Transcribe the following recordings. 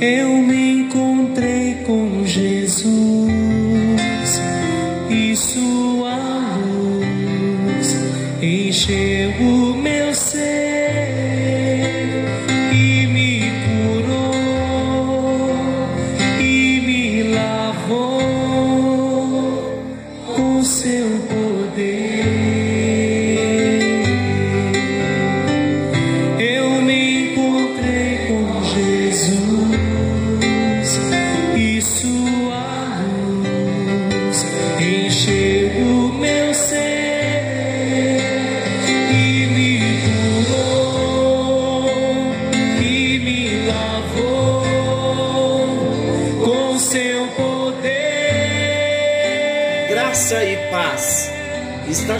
eu me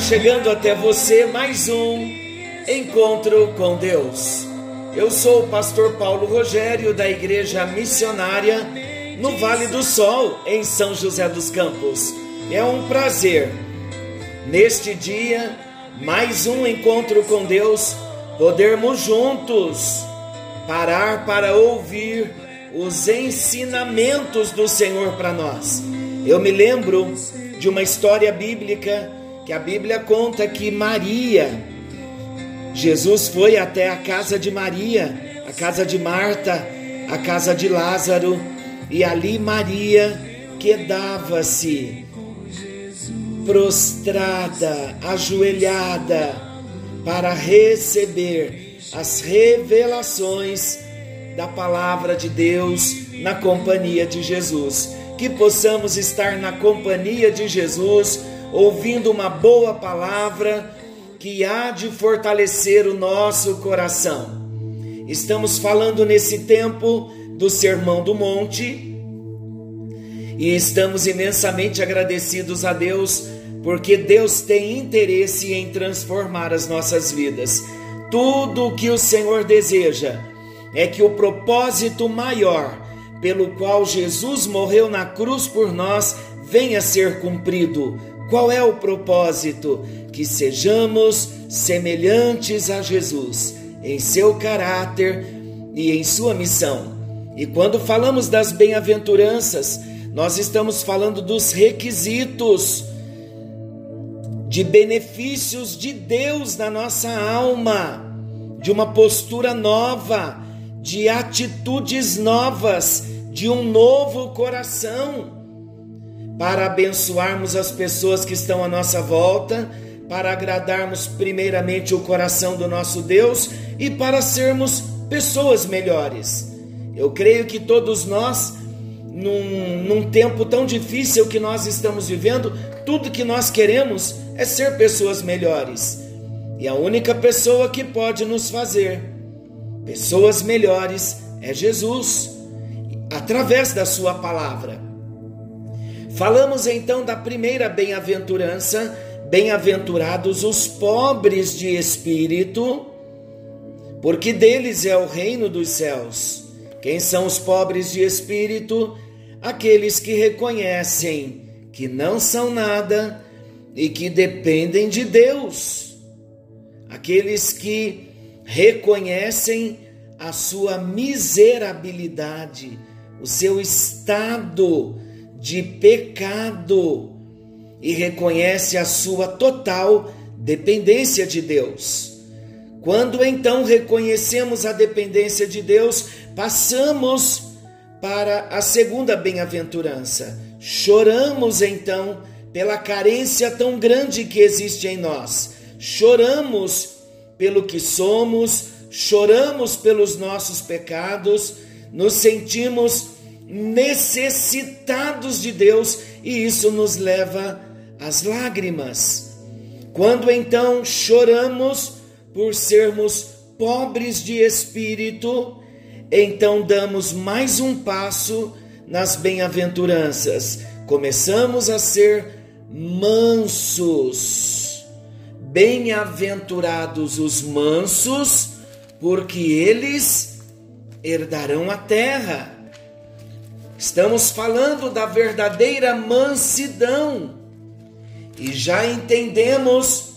chegando até você mais um encontro com Deus. Eu sou o pastor Paulo Rogério da Igreja Missionária no Vale do Sol, em São José dos Campos. É um prazer neste dia, mais um encontro com Deus, podermos juntos parar para ouvir os ensinamentos do Senhor para nós. Eu me lembro de uma história bíblica que a Bíblia conta que Maria, Jesus foi até a casa de Maria, a casa de Marta, a casa de Lázaro, e ali Maria quedava-se prostrada, ajoelhada, para receber as revelações da palavra de Deus na companhia de Jesus. Que possamos estar na companhia de Jesus, ouvindo uma boa palavra que há de fortalecer o nosso coração. Estamos falando nesse tempo do Sermão do Monte e estamos imensamente agradecidos a Deus porque Deus tem interesse em transformar as nossas vidas. Tudo o que o Senhor deseja é que o propósito maior pelo qual Jesus morreu na cruz por nós venha a ser cumprido. Qual é o propósito? Que sejamos semelhantes a Jesus em seu caráter e em sua missão. E quando falamos das bem-aventuranças, nós estamos falando dos requisitos de benefícios de Deus na nossa alma, de uma postura nova, de atitudes novas, de um novo coração, para abençoarmos as pessoas que estão à nossa volta, para agradarmos primeiramente o coração do nosso Deus e para sermos pessoas melhores. Eu creio que todos nós, num, num tempo tão difícil que nós estamos vivendo, tudo que nós queremos é ser pessoas melhores. E a única pessoa que pode nos fazer pessoas melhores é Jesus, através da Sua palavra. Falamos então da primeira bem-aventurança: bem-aventurados os pobres de espírito, porque deles é o reino dos céus. Quem são os pobres de espírito? Aqueles que reconhecem que não são nada e que dependem de Deus. Aqueles que reconhecem a sua miserabilidade, o seu estado de pecado e reconhece a sua total dependência de Deus. Quando então reconhecemos a dependência de Deus, passamos para a segunda bem-aventurança. Choramos então pela carência tão grande que existe em nós. Choramos pelo que somos, choramos pelos nossos pecados, nos sentimos necessitados de Deus e isso nos leva às lágrimas. Quando então choramos por sermos pobres de espírito, então damos mais um passo nas bem-aventuranças. Começamos a ser mansos. Bem-aventurados os mansos, porque eles herdarão a terra. Estamos falando da verdadeira mansidão. E já entendemos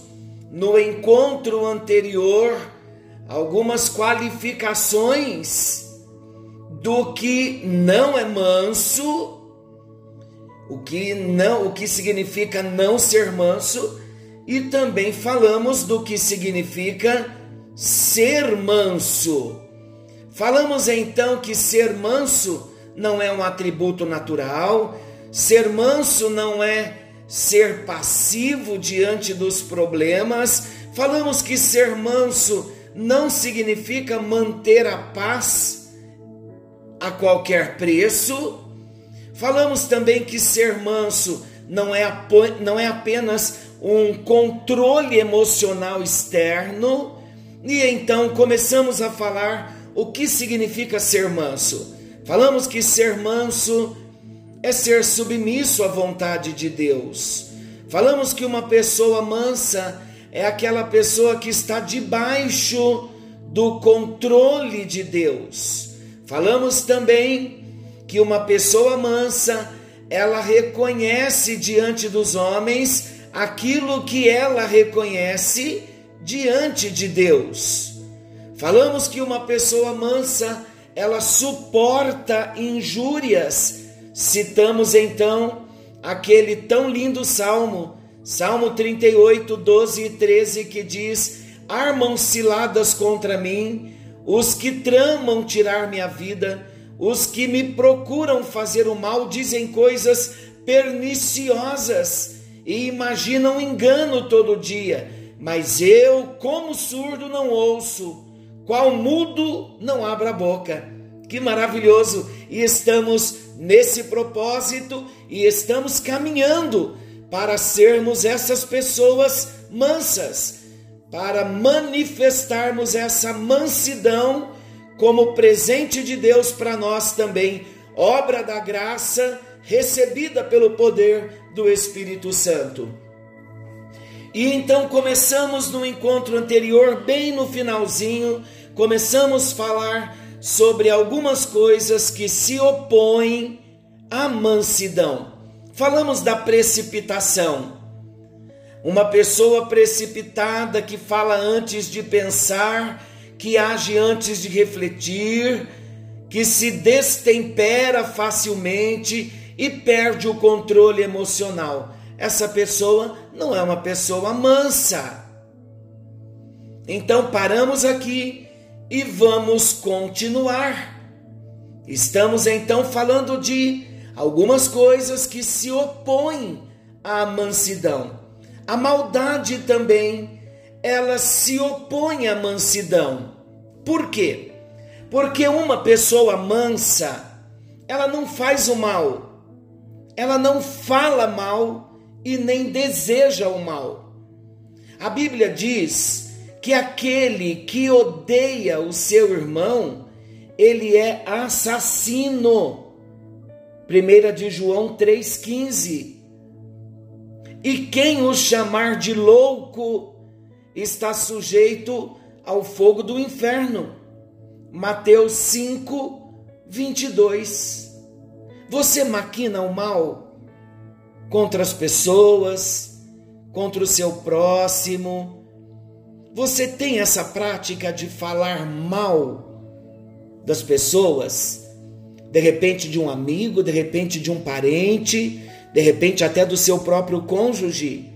no encontro anterior algumas qualificações do que não é manso, o que não, o que significa não ser manso, e também falamos do que significa ser manso. Falamos então que ser manso não é um atributo natural, ser manso não é ser passivo diante dos problemas. Falamos que ser manso não significa manter a paz a qualquer preço. Falamos também que ser manso não é, não é apenas um controle emocional externo. E então começamos a falar o que significa ser manso. Falamos que ser manso é ser submisso à vontade de Deus. Falamos que uma pessoa mansa é aquela pessoa que está debaixo do controle de Deus. Falamos também que uma pessoa mansa, ela reconhece diante dos homens aquilo que ela reconhece diante de Deus. Falamos que uma pessoa mansa, ela suporta injúrias. Citamos então aquele tão lindo salmo Salmo 38, 12 e 13 que diz: Armam ciladas contra mim os que tramam tirar minha vida, os que me procuram fazer o mal dizem coisas perniciosas e imaginam engano todo dia. Mas eu, como surdo, não ouço, qual mudo não abra a boca. Que maravilhoso! E estamos nesse propósito e estamos caminhando para sermos essas pessoas mansas, para manifestarmos essa mansidão como presente de Deus para nós também, obra da graça recebida pelo poder do Espírito Santo. E então começamos no encontro anterior, bem no finalzinho, começamos a falar sobre algumas coisas que se opõem à mansidão. Falamos da precipitação. Uma pessoa precipitada que fala antes de pensar, que age antes de refletir, que se destempera facilmente e perde o controle emocional. Essa pessoa não é uma pessoa mansa. Então paramos aqui e vamos continuar. Estamos então falando de algumas coisas que se opõem à mansidão. A maldade também, ela se opõe à mansidão. Por quê? Porque uma pessoa mansa, ela não faz o mal, ela não fala mal e nem deseja o mal. A Bíblia diz que aquele que odeia o seu irmão, ele é assassino. 1 de João 3,15. E quem o chamar de louco está sujeito ao fogo do inferno. Mateus 5, 22. Você maquina o mal contra as pessoas, contra o seu próximo. Você tem essa prática de falar mal das pessoas? de repente de um amigo, de repente de um parente, de repente até do seu próprio cônjuge.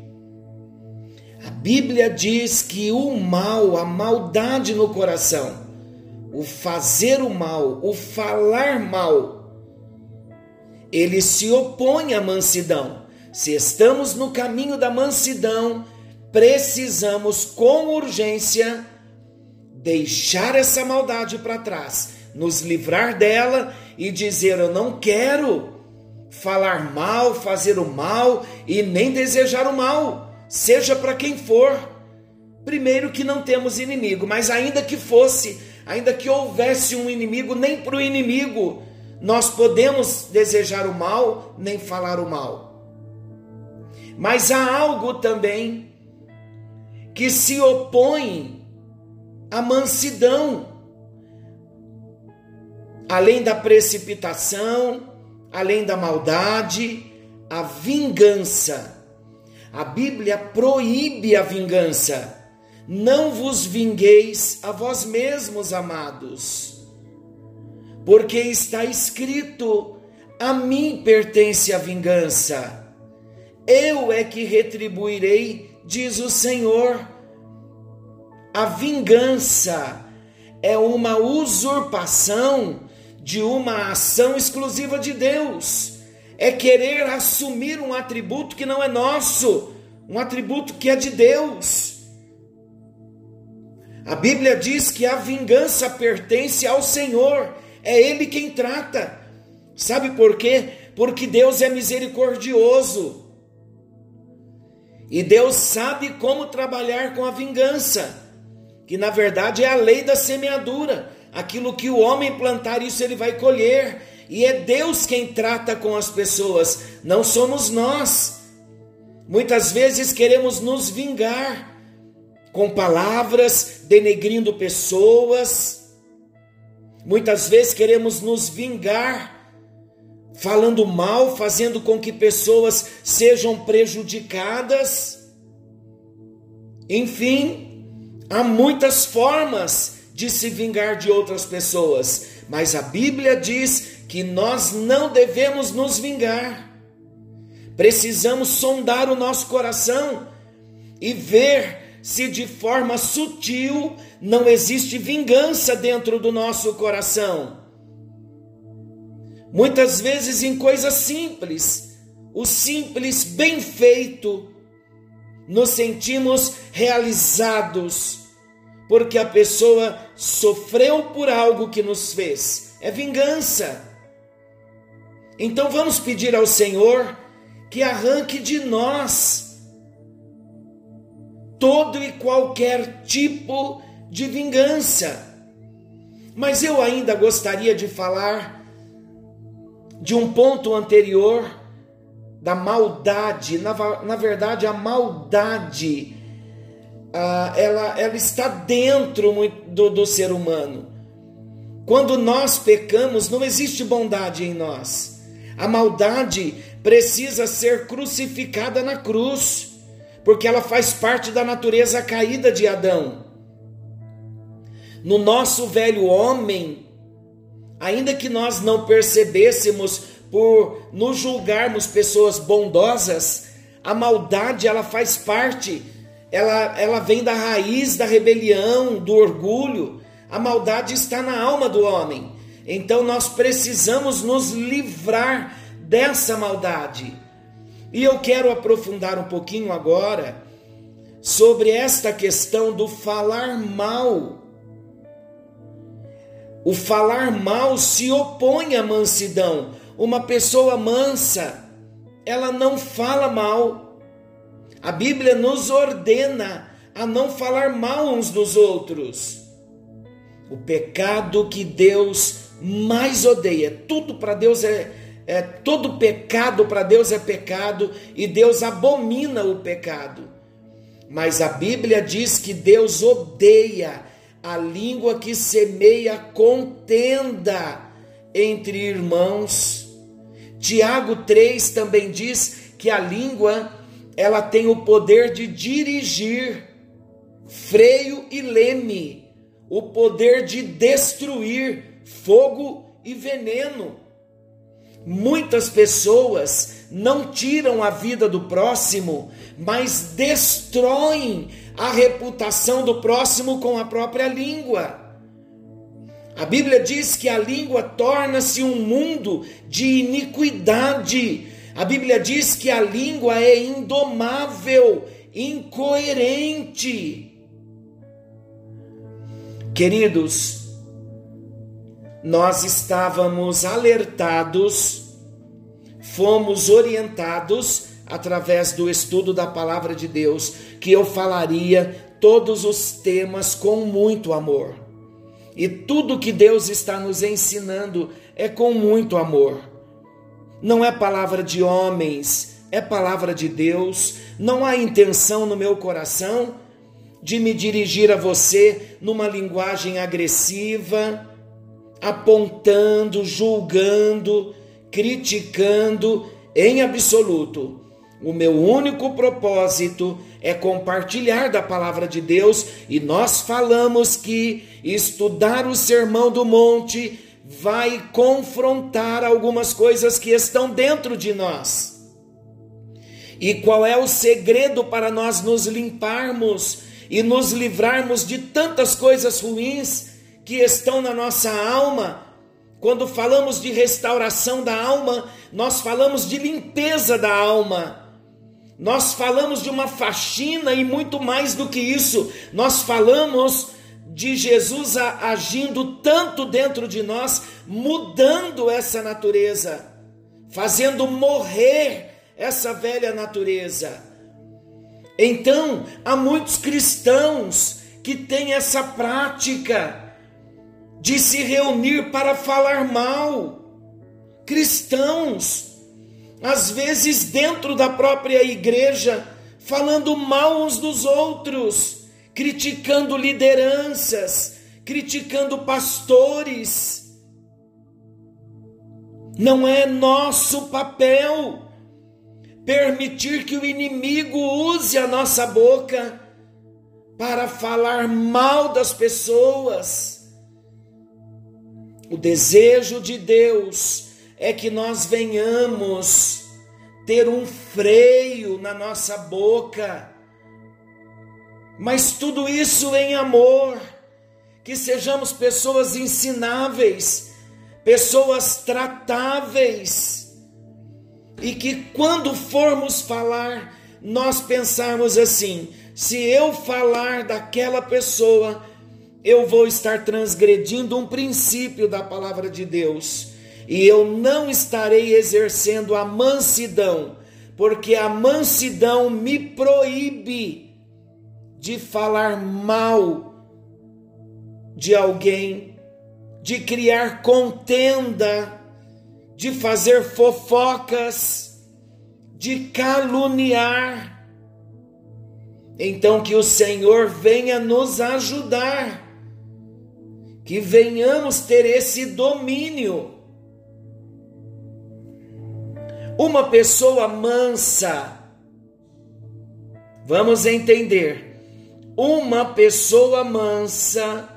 A Bíblia diz que o mal, a maldade no coração, o fazer o mal, o falar mal, ele se opõe à mansidão. Se estamos no caminho da mansidão, precisamos com urgência deixar essa maldade para trás, nos livrar dela e dizer: Eu não quero falar mal, fazer o mal e nem desejar o mal, seja para quem for. Primeiro, que não temos inimigo, mas ainda que fosse, ainda que houvesse um inimigo, nem para o inimigo nós podemos desejar o mal, nem falar o mal. Mas há algo também que se opõe à mansidão além da precipitação, além da maldade, a vingança. A Bíblia proíbe a vingança. Não vos vingueis a vós mesmos, amados. porque está escrito: a mim pertence a vingança. Eu é que retribuirei, diz o Senhor. A vingança é uma usurpação de uma ação exclusiva de Deus. É querer assumir um atributo que não é nosso, um atributo que é de Deus. A Bíblia diz que a vingança pertence ao Senhor, é Ele quem trata. Sabe por quê? Porque Deus é misericordioso. E Deus sabe como trabalhar com a vingança, que na verdade é a lei da semeadura. Aquilo que o homem plantar, isso ele vai colher. E é Deus quem trata com as pessoas, não somos nós. Muitas vezes queremos nos vingar com palavras, denegrindo pessoas. Muitas vezes queremos nos vingar, falando mal, fazendo com que pessoas sejam prejudicadas. Enfim, há muitas formas de se vingar de outras pessoas, mas a Bíblia diz que nós não devemos nos vingar. Precisamos sondar o nosso coração e ver se de forma sutil não existe vingança dentro do nosso coração. Muitas vezes em coisas simples, o simples bem feito, nos sentimos realizados, porque a pessoa sofreu por algo que nos fez. É vingança. Então vamos pedir ao Senhor que arranque de nós todo e qualquer tipo de vingança. Mas eu ainda gostaria de falar de um ponto anterior da maldade. Na, na verdade, a maldade ah, ela, ela está dentro do, do ser humano. Quando nós pecamos, não existe bondade em nós. A maldade precisa ser crucificada na cruz porque ela faz parte da natureza caída de Adão. No nosso velho homem, ainda que nós não percebêssemos por nos julgarmos pessoas bondosas, a maldade ela faz parte, ela, ela vem da raiz da rebelião, do orgulho. A maldade está na alma do homem. Então nós precisamos nos livrar dessa maldade. E eu quero aprofundar um pouquinho agora sobre esta questão do falar mal. O falar mal se opõe à mansidão. Uma pessoa mansa, ela não fala mal. A Bíblia nos ordena a não falar mal uns dos outros. O pecado que Deus mais odeia, tudo para Deus é é, todo pecado para Deus é pecado e Deus abomina o pecado. Mas a Bíblia diz que Deus odeia a língua que semeia contenda entre irmãos. Tiago 3 também diz que a língua ela tem o poder de dirigir freio e leme, o poder de destruir fogo e veneno. Muitas pessoas não tiram a vida do próximo, mas destroem a reputação do próximo com a própria língua. A Bíblia diz que a língua torna-se um mundo de iniquidade. A Bíblia diz que a língua é indomável, incoerente. Queridos, nós estávamos alertados, fomos orientados através do estudo da palavra de Deus, que eu falaria todos os temas com muito amor. E tudo que Deus está nos ensinando é com muito amor. Não é palavra de homens, é palavra de Deus. Não há intenção no meu coração de me dirigir a você numa linguagem agressiva apontando, julgando, criticando em absoluto. O meu único propósito é compartilhar da palavra de Deus e nós falamos que estudar o Sermão do Monte vai confrontar algumas coisas que estão dentro de nós. E qual é o segredo para nós nos limparmos e nos livrarmos de tantas coisas ruins que estão na nossa alma? Quando falamos de restauração da alma, nós falamos de limpeza da alma. Nós falamos de uma faxina e muito mais do que isso. Nós falamos de Jesus agindo tanto dentro de nós, mudando essa natureza, fazendo morrer essa velha natureza. Então, há muitos cristãos que têm essa prática de se reunir para falar mal. Cristãos, às vezes dentro da própria igreja, falando mal uns dos outros, criticando lideranças, criticando pastores. Não é nosso papel permitir que o inimigo use a nossa boca para falar mal das pessoas. O desejo de Deus é que nós venhamos ter um freio na nossa boca, mas tudo isso em amor, que sejamos pessoas ensináveis, pessoas tratáveis. E que quando formos falar, nós pensarmos assim: se eu falar daquela pessoa, eu vou estar transgredindo um princípio da palavra de Deus e eu não estarei exercendo a mansidão, porque a mansidão me proíbe de falar mal de alguém, de criar contenda de fazer fofocas, de caluniar. Então, que o Senhor venha nos ajudar, que venhamos ter esse domínio. Uma pessoa mansa, vamos entender, uma pessoa mansa,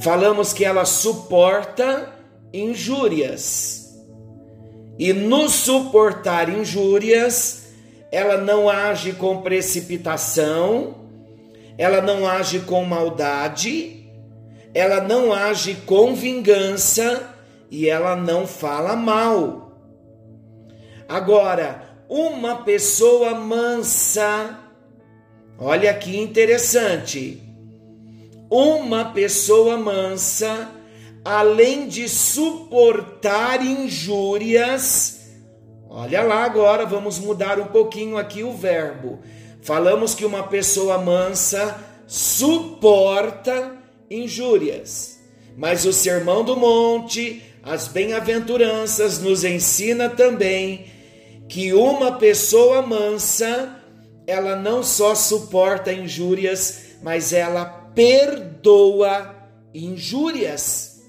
falamos que ela suporta injúrias. E no suportar injúrias, ela não age com precipitação, ela não age com maldade, ela não age com vingança e ela não fala mal. Agora, uma pessoa mansa, olha que interessante. Uma pessoa mansa além de suportar injúrias, olha lá agora, vamos mudar um pouquinho aqui o verbo. Falamos que uma pessoa mansa suporta injúrias, mas o Sermão do Monte, as bem-aventuranças, nos ensina também que uma pessoa mansa, ela não só suporta injúrias, mas ela perdoa injúrias.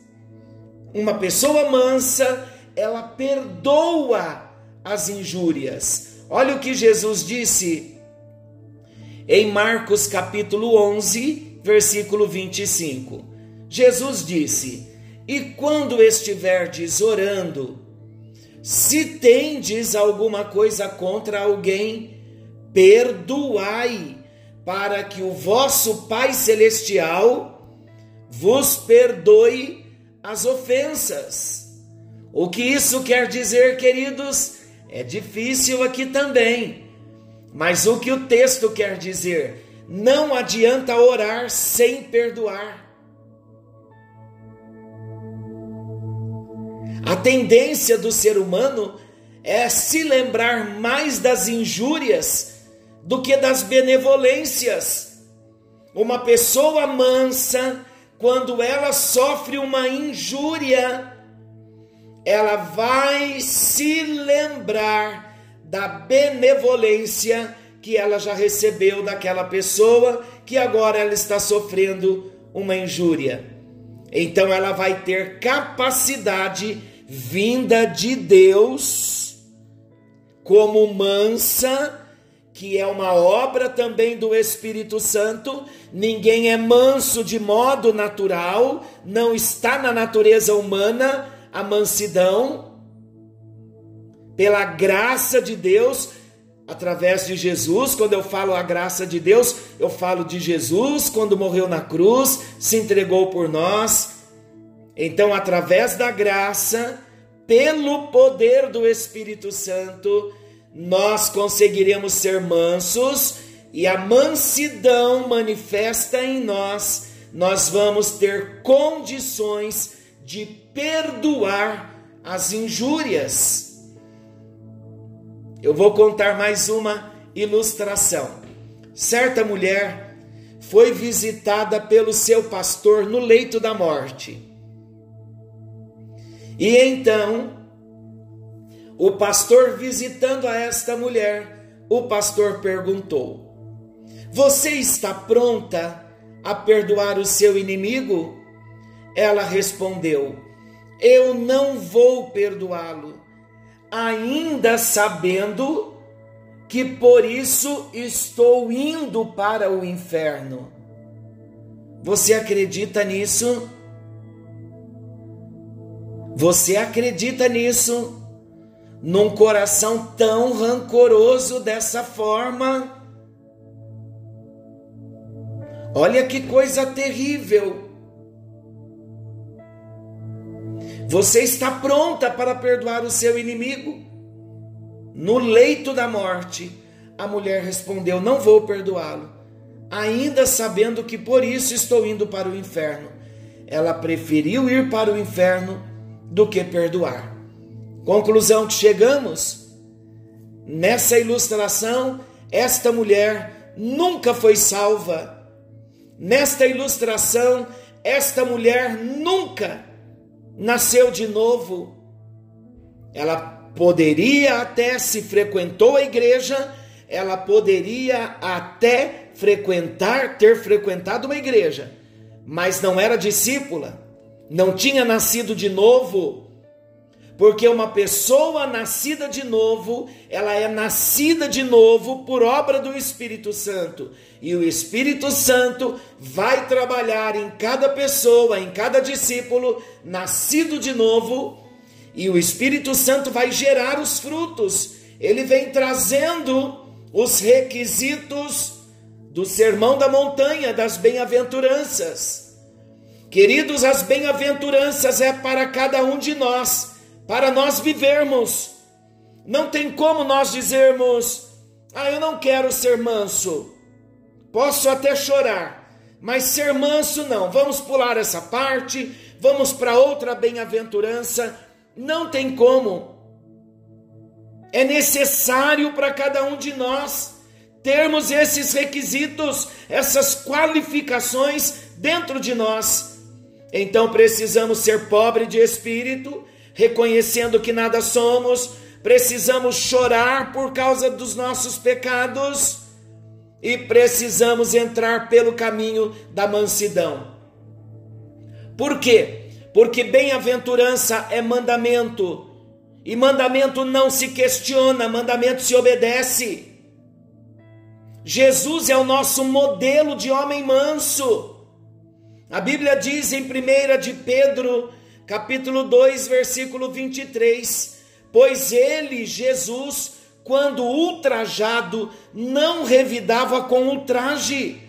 Uma pessoa mansa, ela perdoa as injúrias. Olha o que Jesus disse em Marcos capítulo 11, versículo 25. Jesus disse: E quando estiverdes orando, se tendes alguma coisa contra alguém, perdoai, para que o vosso Pai celestial vos perdoe as ofensas. O que isso quer dizer, queridos? É difícil aqui também. Mas o que o texto quer dizer? Não adianta orar sem perdoar. A tendência do ser humano é se lembrar mais das injúrias do que das benevolências. Uma pessoa mansa, quando ela sofre uma injúria, ela vai se lembrar da benevolência que ela já recebeu daquela pessoa que agora ela está sofrendo uma injúria. Então ela vai ter capacidade vinda de Deus como mansa que é uma obra também do Espírito Santo. Ninguém é manso de modo natural, não está na natureza humana a mansidão. Pela graça de Deus, através de Jesus, quando eu falo a graça de Deus, eu falo de Jesus quando morreu na cruz, se entregou por nós. Então, através da graça, pelo poder do Espírito Santo, nós conseguiremos ser mansos e a mansidão manifesta em nós, nós vamos ter condições de perdoar as injúrias. Eu vou contar mais uma ilustração. Certa mulher foi visitada pelo seu pastor no leito da morte. E então, o pastor visitando a esta mulher, o pastor perguntou: Você está pronta a perdoar o seu inimigo? Ela respondeu: Eu não vou perdoá-lo ainda sabendo que por isso estou indo para o inferno. Você acredita nisso? Você acredita nisso? Num coração tão rancoroso dessa forma? Olha que coisa terrível. Você está pronta para perdoar o seu inimigo? No leito da morte, a mulher respondeu: Não vou perdoá-lo, ainda sabendo que por isso estou indo para o inferno. Ela preferiu ir para o inferno do que perdoar. Conclusão que chegamos? Nessa ilustração, esta mulher nunca foi salva. Nesta ilustração, esta mulher nunca nasceu de novo. Ela poderia até, se frequentou a igreja, ela poderia até frequentar, ter frequentado uma igreja, mas não era discípula, não tinha nascido de novo. Porque uma pessoa nascida de novo, ela é nascida de novo por obra do Espírito Santo. E o Espírito Santo vai trabalhar em cada pessoa, em cada discípulo nascido de novo, e o Espírito Santo vai gerar os frutos. Ele vem trazendo os requisitos do Sermão da Montanha, das bem-aventuranças. Queridos, as bem-aventuranças é para cada um de nós para nós vivermos. Não tem como nós dizermos: "Ah, eu não quero ser manso". Posso até chorar, mas ser manso não. Vamos pular essa parte, vamos para outra bem-aventurança. Não tem como. É necessário para cada um de nós termos esses requisitos, essas qualificações dentro de nós. Então precisamos ser pobre de espírito, reconhecendo que nada somos, precisamos chorar por causa dos nossos pecados e precisamos entrar pelo caminho da mansidão. Por quê? Porque bem-aventurança é mandamento, e mandamento não se questiona, mandamento se obedece. Jesus é o nosso modelo de homem manso. A Bíblia diz em 1 de Pedro capítulo 2, versículo 23. Pois ele, Jesus, quando ultrajado, não revidava com ultraje,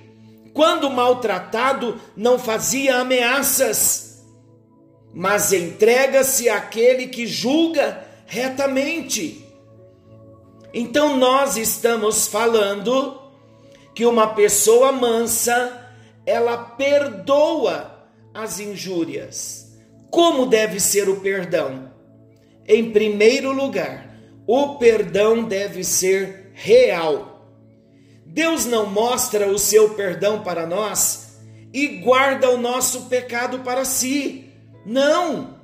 quando maltratado, não fazia ameaças, mas entrega-se àquele que julga retamente. Então nós estamos falando que uma pessoa mansa, ela perdoa as injúrias. Como deve ser o perdão? Em primeiro lugar, o perdão deve ser real. Deus não mostra o seu perdão para nós e guarda o nosso pecado para si. Não!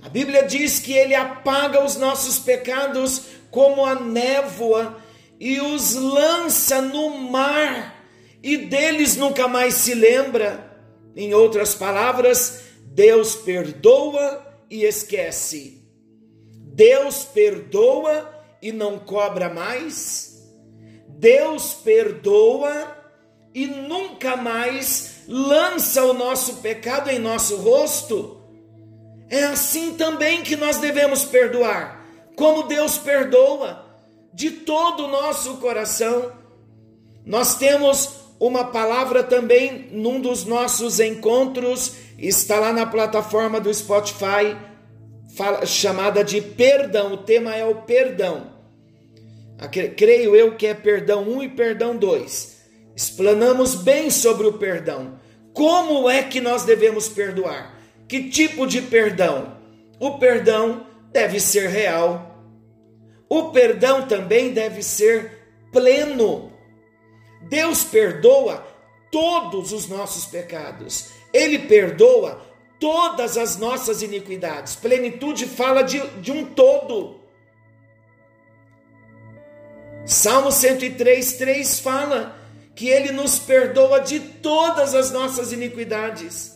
A Bíblia diz que ele apaga os nossos pecados como a névoa e os lança no mar, e deles nunca mais se lembra. Em outras palavras, Deus perdoa e esquece. Deus perdoa e não cobra mais. Deus perdoa e nunca mais lança o nosso pecado em nosso rosto. É assim também que nós devemos perdoar, como Deus perdoa, de todo o nosso coração. Nós temos uma palavra também num dos nossos encontros, está lá na plataforma do Spotify, fala, chamada de perdão. O tema é o perdão. Creio eu que é perdão 1 e perdão 2. Explanamos bem sobre o perdão. Como é que nós devemos perdoar? Que tipo de perdão? O perdão deve ser real. O perdão também deve ser pleno. Deus perdoa todos os nossos pecados. Ele perdoa todas as nossas iniquidades. Plenitude fala de, de um todo. Salmo 103, 3 fala que Ele nos perdoa de todas as nossas iniquidades.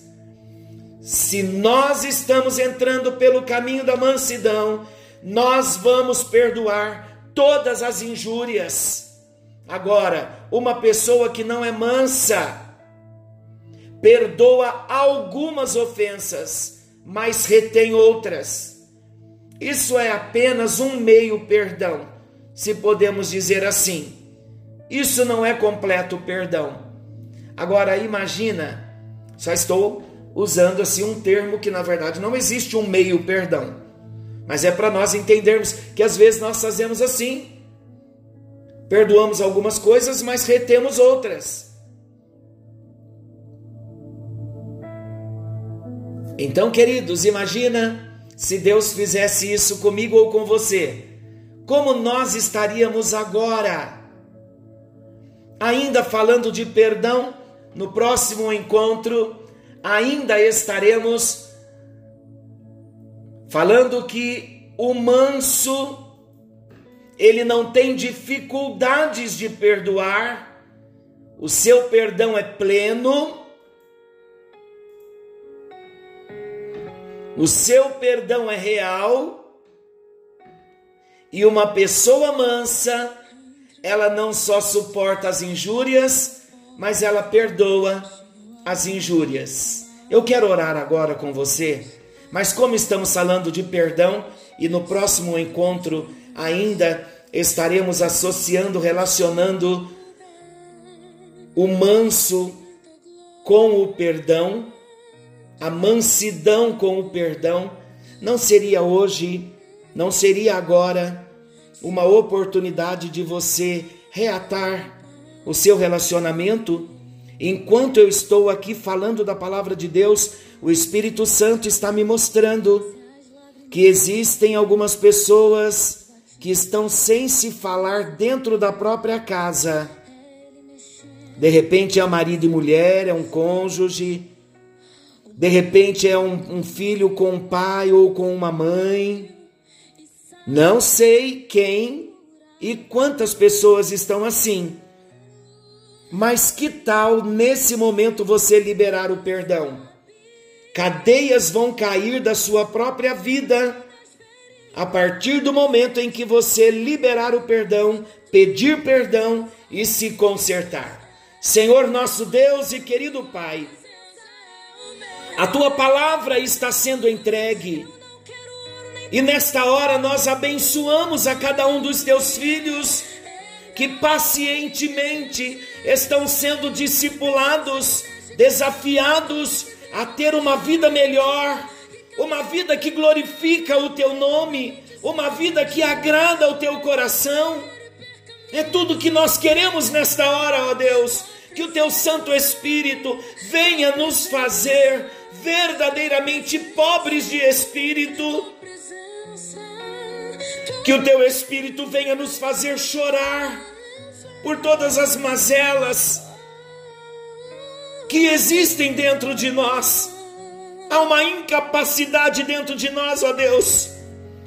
Se nós estamos entrando pelo caminho da mansidão, nós vamos perdoar todas as injúrias. Agora, uma pessoa que não é mansa, perdoa algumas ofensas, mas retém outras. Isso é apenas um meio perdão, se podemos dizer assim. Isso não é completo perdão. Agora imagina, só estou usando assim um termo que na verdade não existe um meio perdão. Mas é para nós entendermos que às vezes nós fazemos assim. Perdoamos algumas coisas, mas retemos outras. Então, queridos, imagina se Deus fizesse isso comigo ou com você. Como nós estaríamos agora? Ainda falando de perdão, no próximo encontro, ainda estaremos falando que o manso ele não tem dificuldades de perdoar, o seu perdão é pleno. O seu perdão é real. E uma pessoa mansa, ela não só suporta as injúrias, mas ela perdoa as injúrias. Eu quero orar agora com você, mas como estamos falando de perdão e no próximo encontro ainda estaremos associando, relacionando o manso com o perdão, a mansidão com o perdão, não seria hoje, não seria agora uma oportunidade de você reatar o seu relacionamento? Enquanto eu estou aqui falando da palavra de Deus, o Espírito Santo está me mostrando que existem algumas pessoas que estão sem se falar dentro da própria casa. De repente é marido e mulher, é um cônjuge, de repente é um, um filho com um pai ou com uma mãe. Não sei quem e quantas pessoas estão assim. Mas que tal nesse momento você liberar o perdão? Cadeias vão cair da sua própria vida a partir do momento em que você liberar o perdão, pedir perdão e se consertar. Senhor nosso Deus e querido Pai, a tua palavra está sendo entregue. E nesta hora nós abençoamos a cada um dos teus filhos que pacientemente estão sendo discipulados, desafiados a ter uma vida melhor, uma vida que glorifica o teu nome, uma vida que agrada o teu coração. É tudo que nós queremos nesta hora, ó Deus, que o teu Santo Espírito venha nos fazer verdadeiramente pobres de espírito. Que o teu espírito venha nos fazer chorar por todas as mazelas que existem dentro de nós. Há uma incapacidade dentro de nós, ó Deus.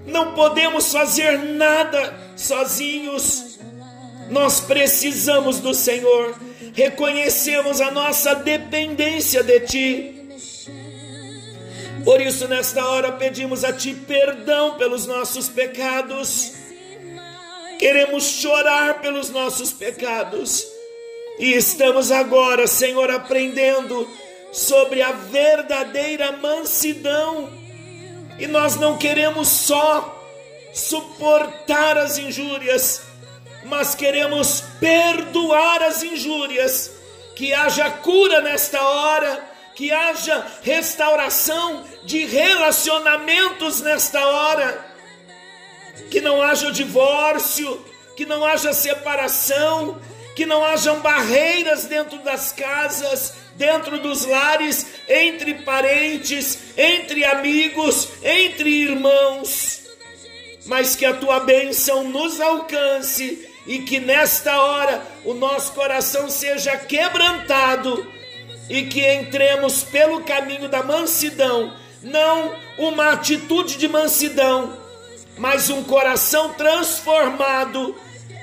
Não podemos fazer nada sozinhos. Nós precisamos do Senhor. Reconhecemos a nossa dependência de Ti por isso, nesta hora, pedimos a Ti perdão pelos nossos pecados. queremos chorar pelos nossos pecados. E estamos agora, Senhor, aprendendo sobre a verdadeira mansidão. E nós não queremos só suportar as injúrias, mas queremos perdoar as injúrias. Que haja cura nesta hora, que haja restauração de relacionamentos nesta hora, que não haja divórcio, que não haja separação, que não hajam barreiras dentro das casas, dentro dos lares, entre parentes, entre amigos, entre irmãos. Mas que a tua bênção nos alcance e que nesta hora o nosso coração seja quebrantado e que entremos pelo caminho da mansidão, não uma atitude de mansidão, mas um coração transformado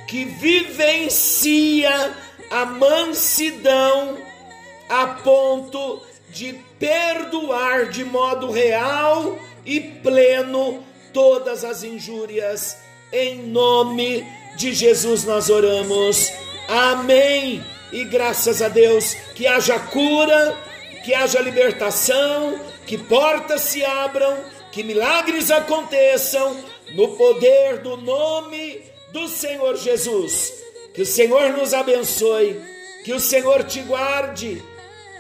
que vivencia a mansidão a ponto de perdoar de modo real e pleno todas as injúrias. Em nome de Jesus nós oramos. Amém. E graças a Deus que haja cura, que haja libertação, que portas se abram, que milagres aconteçam no poder do nome do Senhor Jesus. Que o Senhor nos abençoe, que o Senhor te guarde,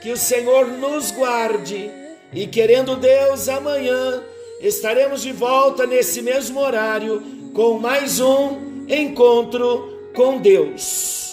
que o Senhor nos guarde. E querendo Deus, amanhã estaremos de volta nesse mesmo horário com mais um encontro com Deus.